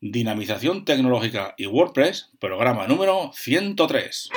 Dinamización tecnológica y WordPress, programa número 103.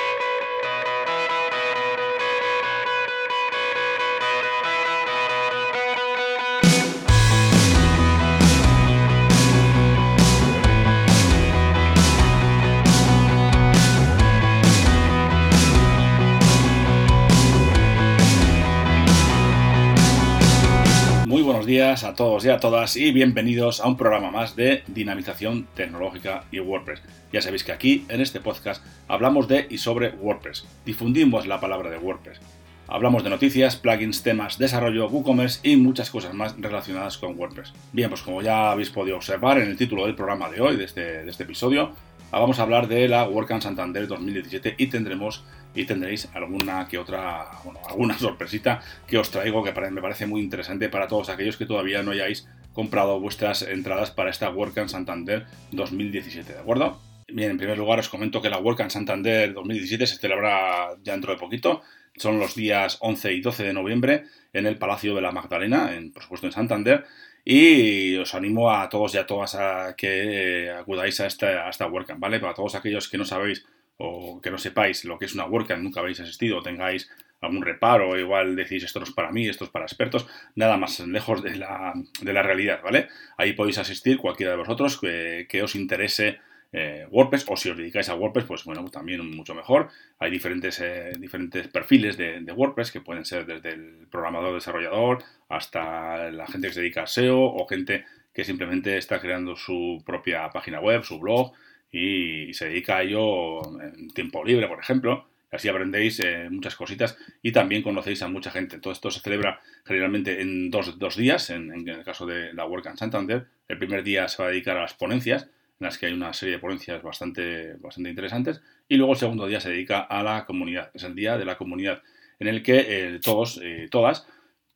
Días a todos y a todas y bienvenidos a un programa más de dinamización tecnológica y WordPress. Ya sabéis que aquí, en este podcast, hablamos de y sobre WordPress. Difundimos la palabra de WordPress. Hablamos de noticias, plugins, temas, desarrollo, WooCommerce y muchas cosas más relacionadas con WordPress. Bien, pues como ya habéis podido observar en el título del programa de hoy, de este, de este episodio, vamos a hablar de la WordCamp Santander 2017 y tendremos y tendréis alguna que otra, bueno, alguna sorpresita que os traigo que me parece muy interesante para todos aquellos que todavía no hayáis comprado vuestras entradas para esta WordCamp Santander 2017, ¿de acuerdo? Bien, en primer lugar os comento que la WordCamp Santander 2017 se celebrará ya dentro de poquito, son los días 11 y 12 de noviembre en el Palacio de la Magdalena, en, por supuesto en Santander, y os animo a todos y a todas a que acudáis a esta, a esta WordCamp, ¿vale? Para todos aquellos que no sabéis o que no sepáis lo que es una WordCamp, nunca habéis asistido o tengáis algún reparo, igual decís esto no es para mí, esto es para expertos, nada más lejos de la, de la realidad, ¿vale? Ahí podéis asistir cualquiera de vosotros que, que os interese eh, WordPress o si os dedicáis a WordPress, pues bueno, también mucho mejor. Hay diferentes, eh, diferentes perfiles de, WordPress que pueden ser desde el programador desarrollador hasta la gente que se dedica a SEO o gente que simplemente está creando su propia página web, su blog, y se dedica a ello en tiempo libre, por ejemplo. Así aprendéis eh, muchas cositas y también conocéis a mucha gente. Todo esto se celebra generalmente en dos, dos días, en, el caso de la WordCamp Santander. El primer día se va a dedicar a las ponencias, en las que hay una serie de ponencias bastante, bastante interesantes. Y luego el segundo día se dedica a la comunidad. Es el día de la comunidad, en el que eh, todos eh, todas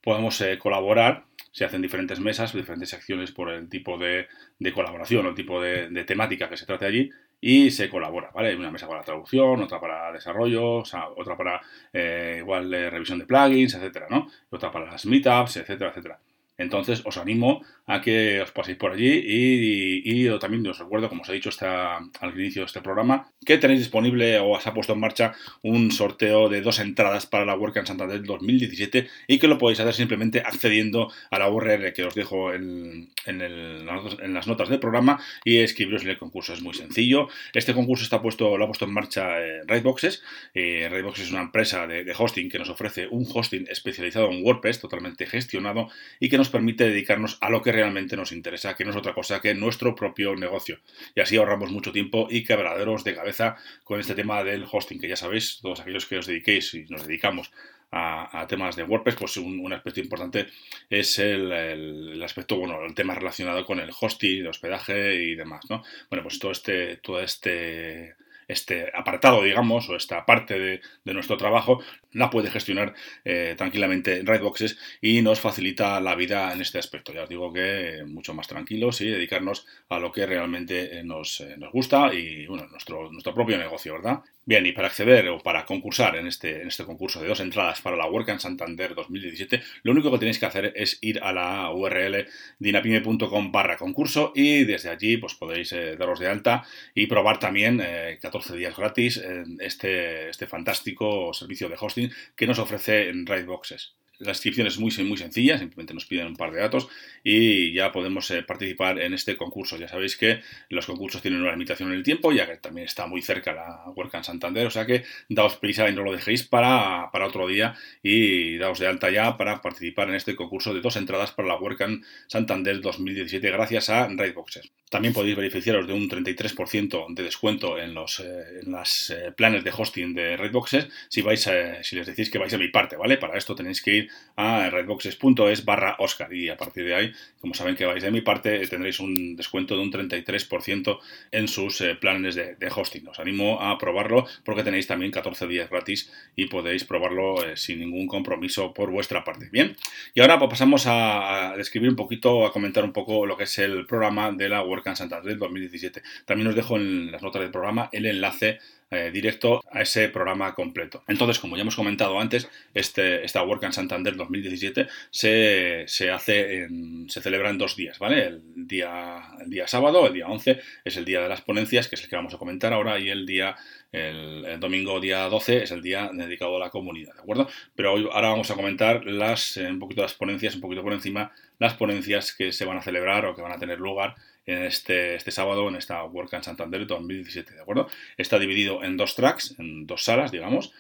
podemos eh, colaborar se hacen diferentes mesas, diferentes secciones por el tipo de, colaboración o el tipo de, temática que se trate allí y se colabora, ¿vale? Una mesa para traducción, otra para desarrollo, otra para eh, igual revisión de plugins, etcétera, ¿no? Otra para las meetups, etcétera, etcétera. Entonces os animo a que os paséis por allí y, también os recuerdo, como os he dicho está, al inicio de este programa, que tenéis disponible o se ha puesto en marcha un sorteo de dos entradas para la WordCamp Santander 2017 y que lo podéis hacer simplemente accediendo a la URL que os dejo en, las notas del programa y escribiros el concurso. Es muy sencillo. Este concurso está puesto, lo ha puesto en marcha eh, Raidboxes. Eh, es una empresa de, de hosting que nos ofrece un hosting especializado en WordPress totalmente gestionado y que nos permite dedicarnos a lo que realmente nos interesa, que no es otra cosa que nuestro propio negocio. Y así ahorramos mucho tiempo y quebraderos de cabeza con este tema del hosting, que ya sabéis, todos aquellos que os dediquéis y nos dedicamos a, temas de WordPress, pues un, aspecto importante es el, el, aspecto, bueno, el tema relacionado con el hosting, el hospedaje y demás, ¿no? Bueno, pues todo este, todo este este apartado, digamos, o esta parte de, nuestro trabajo, la puede gestionar eh, tranquilamente Redboxes y nos facilita la vida en este aspecto. Ya os digo que mucho más tranquilos y dedicarnos a lo que realmente nos, eh, nos gusta y, bueno, nuestro, nuestro propio negocio, ¿verdad? Bien, y para acceder o para concursar en este, en este concurso de dos entradas para la WordCamp Santander 2017, lo único que tenéis que hacer es ir a la URL dinapime.com barra concurso y desde allí pues podéis eh, daros de alta y probar también eh, 14 días gratis este, este fantástico servicio de hosting que nos ofrece en Raidboxes. La inscripción es muy, muy sencilla, simplemente nos piden un par de datos y ya podemos eh, participar en este concurso. Ya sabéis que los concursos tienen una limitación en el tiempo, ya que también está muy cerca la WordCamp Santander, o sea que daos prisa y no lo dejéis para, para otro día y daos de alta ya para participar en este concurso de dos entradas para la WordCamp Santander 2017 gracias a Raidboxes. También podéis beneficiaros de un 33% de descuento en los eh, en las, eh, planes de hosting de Redboxes si vais si les decís que vais a mi parte, ¿vale? Para esto tenéis que ir a redboxes.es barra Oscar y a partir de ahí, como saben que vais de mi parte, tendréis un descuento de un 33% en sus eh, planes de, hosting. Os animo a probarlo porque tenéis también 14 días gratis y podéis probarlo eh, sin ningún compromiso por vuestra parte. Bien, y ahora pues, pasamos a, describir un poquito, a comentar un poco lo que es el programa de la WordCamp Santander 2017. También os dejo en las notas del programa el enlace eh, directo a ese programa completo. Entonces, como ya hemos comentado antes, este, esta Work en Santander 2017 se, se, hace se celebra en dos días, ¿vale? El día, el día sábado, el día 11, es el día de las ponencias, que es el que vamos a comentar ahora, y el día el, domingo día 12 es el día dedicado a la comunidad, ¿de acuerdo? Pero hoy, ahora vamos a comentar las, un poquito las ponencias, un poquito por encima, las ponencias que se van a celebrar o que van a tener lugar en este, este sábado en esta WordCamp Santander 2017, ¿de acuerdo? Está dividido en dos tracks, en dos salas, digamos,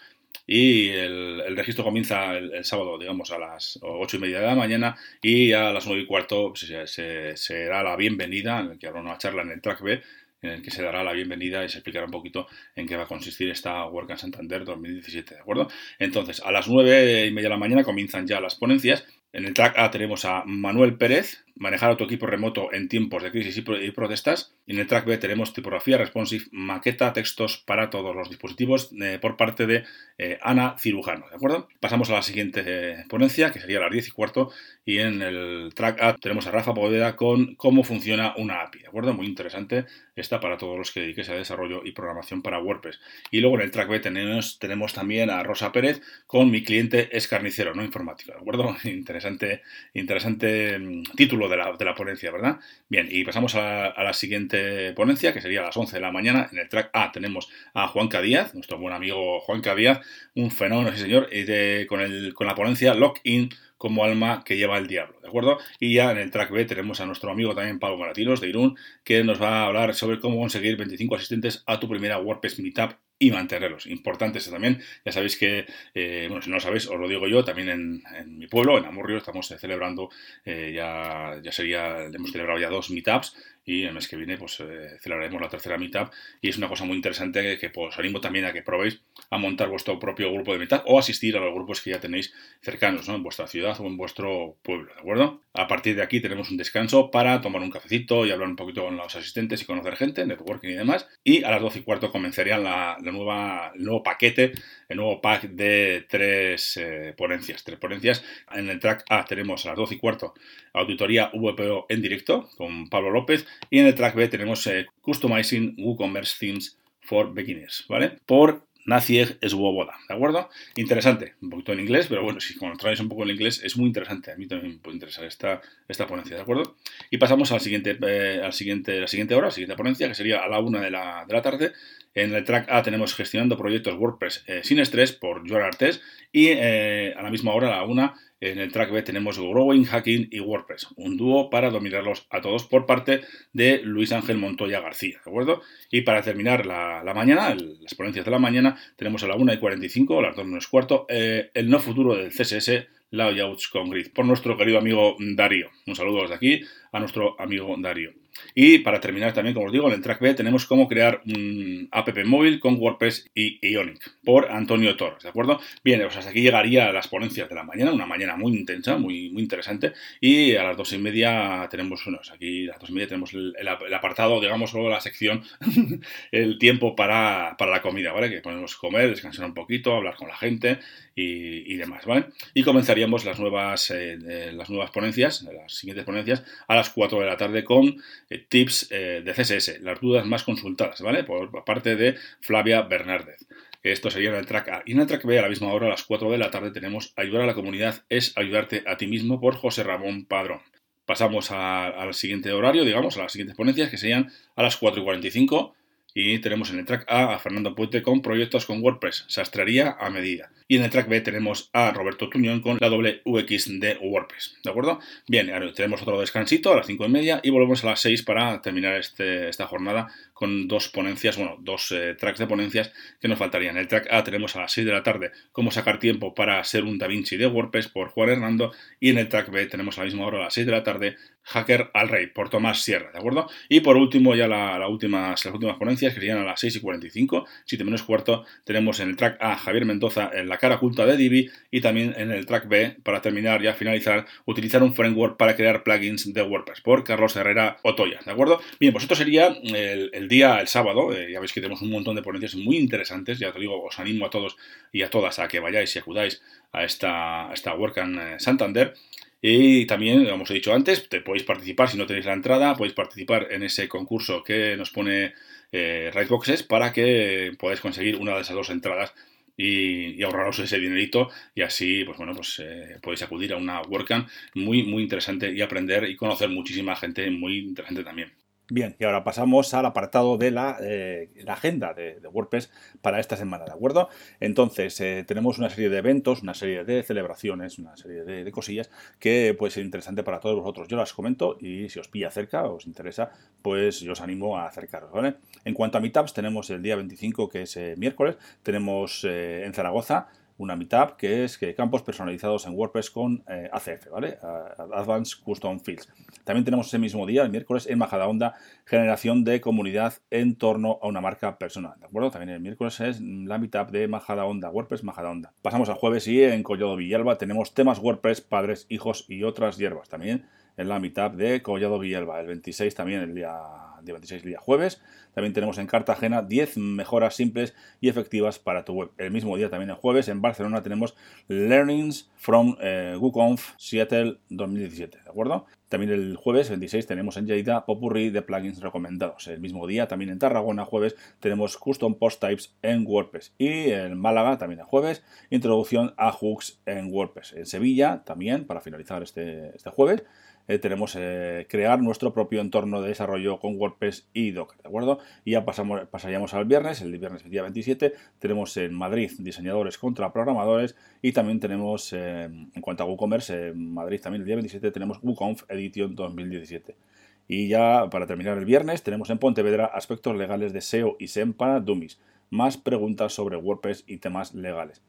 y el, registro comienza el, sábado, digamos, a las 8 y media de la mañana y a las 9 y cuarto se, se, será la bienvenida, en el que habrá una charla en el track B, en el que se dará la bienvenida y se explicará un poquito en qué va a consistir esta WordCamp Santander 2017, ¿de acuerdo? Entonces, a las 9 y media de la mañana comienzan ya las ponencias. En el track A tenemos a Manuel Pérez, manejar a tu equipo remoto en tiempos de crisis y protestas. En el track B tenemos tipografía responsive, maqueta, textos para todos los dispositivos eh, por parte de eh, Ana Cirujano, ¿de acuerdo? Pasamos a la siguiente eh, ponencia, que sería las 10 y cuarto, y en el track A tenemos a Rafa Poveda con cómo funciona una API, ¿de acuerdo? Muy interesante esta para todos los que dediquéis a desarrollo y programación para WordPress. Y luego en el track B tenemos, tenemos también a Rosa Pérez con mi cliente es carnicero, no informático, ¿de acuerdo? Interesante, interesante mm, título de la, ponencia, ¿verdad? Bien, y pasamos a la, siguiente ponencia, que sería a las 11 de la mañana. En el track A tenemos a Juanca Díaz, nuestro buen amigo Juanca Díaz, un fenómeno, sí señor, y de, con, el, con la ponencia Lock-in como alma que lleva el diablo, ¿de acuerdo? Y ya en el track B tenemos a nuestro amigo también Pablo Maratinos de Irún, que nos va a hablar sobre cómo conseguir 25 asistentes a tu primera WordPress Meetup y mantenerlos. Importante eso también. Ya sabéis que, eh, bueno, si no lo sabéis, os lo digo yo, también en, mi pueblo, en Amurrio, estamos celebrando, eh, ya, ya sería, hemos celebrado ya dos meetups y el mes que viene pues eh, celebraremos la tercera meetup y es una cosa muy interesante que, pues, os animo también a que probéis a montar vuestro propio grupo de meetup o asistir a los grupos que ya tenéis cercanos, ¿no? En vuestra ciudad o en vuestro pueblo, ¿de acuerdo? A partir de aquí tenemos un descanso para tomar un cafecito y hablar un poquito con los asistentes y conocer gente, networking y demás. Y a las 12 y cuarto comenzarían la, nueva, el nuevo paquete, el nuevo pack de tres eh, ponencias. Tres ponencias. En el track A tenemos a las 12 y cuarto auditoría VPO en directo con Pablo López y en el track B tenemos Customizing WooCommerce Themes for Beginners, ¿vale? Por Nacieg Swoboda, ¿de acuerdo? Interesante, un poquito en inglés, pero bueno, si traes un poco en inglés es muy interesante, a mí también me puede interesar esta, esta ponencia, ¿de acuerdo? Y pasamos al siguiente, eh, al siguiente, la siguiente hora, la siguiente ponencia, que sería a la una de la, de la tarde. En el track A tenemos gestionando proyectos WordPress eh, sin estrés por Joan Artes y a la misma hora, a la una, en el track B tenemos Growing, Hacking y WordPress, un dúo para dominarlos a todos por parte de Luis Ángel Montoya García, ¿de acuerdo? Y para terminar la, mañana, las ponencias de la mañana, tenemos a la 1 y 45, a las 2 menos cuarto, eh, el no futuro del CSS Layouts con Grid, por nuestro querido amigo Darío. Un saludo desde aquí a nuestro amigo Darío. Y para terminar también, como os digo, en el track B tenemos cómo crear un app móvil con WordPress y Ionic por Antonio Torres, ¿de acuerdo? Bien, pues hasta aquí llegaría las ponencias de la mañana, una mañana muy intensa, muy, muy interesante. Y a las dos y media tenemos, bueno, aquí a las dos y media tenemos el, apartado, digamos, o la sección, el tiempo para, la comida, ¿vale? Que podemos comer, descansar un poquito, hablar con la gente y, demás, ¿vale? Y comenzaríamos las nuevas, eh, las nuevas ponencias, las siguientes ponencias, a las 4 de la tarde con eh, tips eh, de CSS, las dudas más consultadas, ¿vale? Por, parte de Flavia Bernárdez. Esto sería en el track A. Y en el track B, a la misma hora, a las 4 de la tarde, tenemos Ayudar a la comunidad es ayudarte a ti mismo por José Ramón Padrón. Pasamos al siguiente horario, digamos, a las siguientes ponencias, que serían a las 4 y 45. Y tenemos en el track A a Fernando Puente con proyectos con WordPress, sastrería a medida. Y en el track B tenemos a Roberto Tuñón con la doble UX de WordPress. ¿De acuerdo? Bien, ahora tenemos otro descansito a las 5 y media y volvemos a las 6 para terminar este, esta jornada con dos ponencias, bueno, dos eh, tracks de ponencias que nos faltarían. El track A tenemos a las 6 de la tarde cómo sacar tiempo para ser un DaVinci de WordPress por Juan Hernando y en el track B tenemos a la misma hora a las 6 de la tarde Hacker al Rey por Tomás Sierra, ¿de acuerdo? Y por último, ya la, las últimas ponencias que serían a las 6 y 45, 7 menos cuarto, tenemos en el track A Javier Mendoza en la cara oculta de Divi y también en el track B, para terminar ya finalizar, utilizar un framework para crear plugins de WordPress por Carlos Herrera Otoya, ¿de acuerdo? Bien, pues esto sería el, día, el sábado, eh, ya veis que tenemos un montón de ponencias muy interesantes, ya te digo, os animo a todos y a todas a que vayáis y acudáis a esta, esta WordCamp eh, Santander. Y también, como os he dicho antes, te podéis participar, si no tenéis la entrada, podéis participar en ese concurso que nos pone eh, Rightboxes para que podáis conseguir una de esas dos entradas y, ahorraros ese dinerito y así, pues bueno, pues eh, podéis acudir a una WordCamp muy, muy interesante y aprender y conocer muchísima gente muy interesante también. Bien, y ahora pasamos al apartado de la, eh, agenda de, WordPress para esta semana, ¿de acuerdo? Entonces, eh, tenemos una serie de eventos, una serie de celebraciones, una serie de, cosillas que puede ser interesante para todos vosotros. Yo las comento y si os pilla cerca, os interesa, pues yo os animo a acercaros, ¿vale? En cuanto a meetups, tenemos el día 25, que es eh, miércoles, tenemos en Zaragoza una meetup que es que campos personalizados en WordPress con eh, ACF, ¿vale? Advanced Custom Fields. También tenemos ese mismo día, el miércoles, en Majadahonda, generación de comunidad en torno a una marca personal, ¿de acuerdo? También el miércoles es la meetup de Majadahonda, WordPress Majadahonda. Pasamos al jueves y en Collado Villalba tenemos temas WordPress, padres, hijos y otras hierbas. También en la meetup de Collado Villalba, el 26 también el día, día 26, el día jueves. También tenemos en Cartagena 10 mejoras simples y efectivas para tu web. El mismo día, también el jueves, en Barcelona tenemos Learnings from eh, WooConf Seattle 2017, ¿de acuerdo? También el jueves 26 tenemos en Lleida Popurrí de plugins recomendados. El mismo día, también en Tarragona, jueves, tenemos Custom Post Types en WordPress. Y en Málaga, también el jueves, introducción a hooks en WordPress. En Sevilla, también, para finalizar este, este jueves, eh, tenemos eh, crear nuestro propio entorno de desarrollo con WordPress y Docker, ¿de acuerdo? Y ya pasamos, pasaríamos al viernes, el viernes día 27, tenemos en Madrid diseñadores contra programadores y también tenemos, eh, en cuanto a WooCommerce, en Madrid también el día 27 tenemos WooConf Edition 2017. Y ya para terminar el viernes tenemos en Pontevedra aspectos legales de SEO y SEM para Dummies, más preguntas sobre WordPress y temas legales.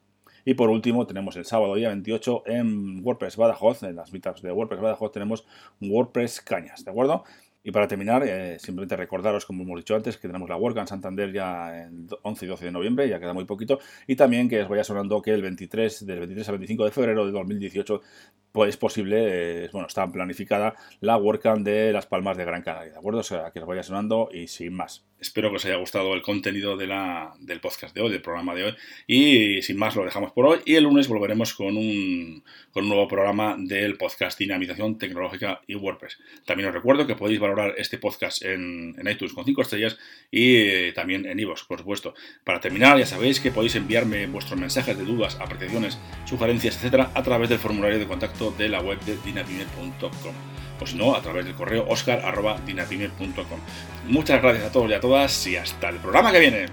Y por último, tenemos el sábado día 28 en WordPress Badajoz, en las meetups de WordPress Badajoz, tenemos WordPress Cañas, ¿de acuerdo? Y para terminar, eh, simplemente recordaros, como hemos dicho antes, que tenemos la WordCamp Santander ya el 11 y 12 de noviembre, ya queda muy poquito, y también que os vaya sonando que el 23, del 23 al 25 de febrero de 2018, pues es posible, eh, bueno, está planificada la WordCamp de Las Palmas de Gran Canaria, ¿de acuerdo? O sea, que os vaya sonando y sin más. Espero que os haya gustado el contenido de la, del podcast de hoy, del programa de hoy. Y sin más lo dejamos por hoy. Y el lunes volveremos con un, con un nuevo programa del podcast Dinamización Tecnológica y WordPress. También os recuerdo que podéis valorar este podcast en, en iTunes con 5 estrellas y eh, también en iVoox, por supuesto. Para terminar, ya sabéis que podéis enviarme vuestros mensajes de dudas, apreciaciones, sugerencias, etcétera, a través del formulario de contacto de la web de dinapime.com o si no, a través del correo oscar.dinapime.com. Muchas gracias a todos y a todas y hasta el programa que viene.